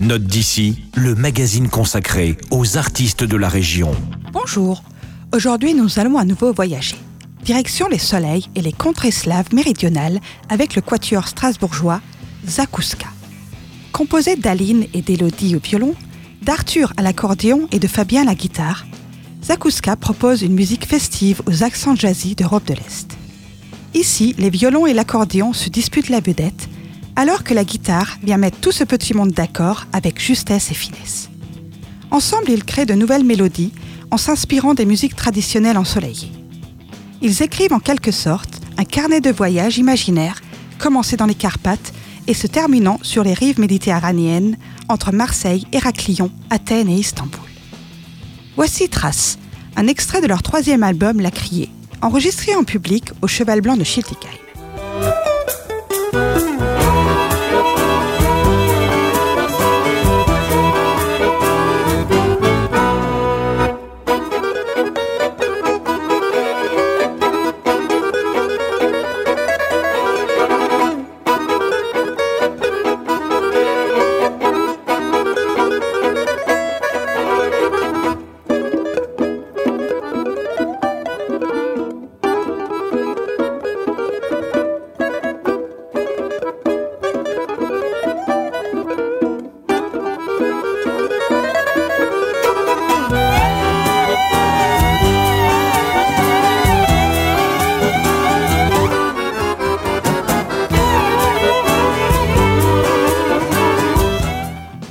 Note d'ici, le magazine consacré aux artistes de la région. Bonjour. Aujourd'hui, nous allons à nouveau voyager. Direction les soleils et les contrées slaves méridionales avec le quatuor strasbourgeois Zakouska. Composé d'Aline et d'Élodie au violon, d'Arthur à l'accordéon et de Fabien à la guitare, Zakouska propose une musique festive aux accents jazzy d'Europe de l'Est. Ici, les violons et l'accordéon se disputent la vedette, alors que la guitare vient mettre tout ce petit monde d'accord avec justesse et finesse. Ensemble, ils créent de nouvelles mélodies en s'inspirant des musiques traditionnelles ensoleillées. Ils écrivent en quelque sorte un carnet de voyage imaginaire commencé dans les Carpates et se terminant sur les rives méditerranéennes entre Marseille, Héraclion, Athènes et Istanbul. Voici Trace, un extrait de leur troisième album La Criée, enregistré en public au Cheval Blanc de Schiltigheim.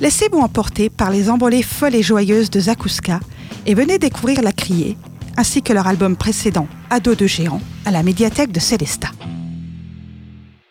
Laissez-vous emporter par les envolées folles et joyeuses de Zakouska et venez découvrir La Criée, ainsi que leur album précédent, Ado de géant, à la médiathèque de Célestat.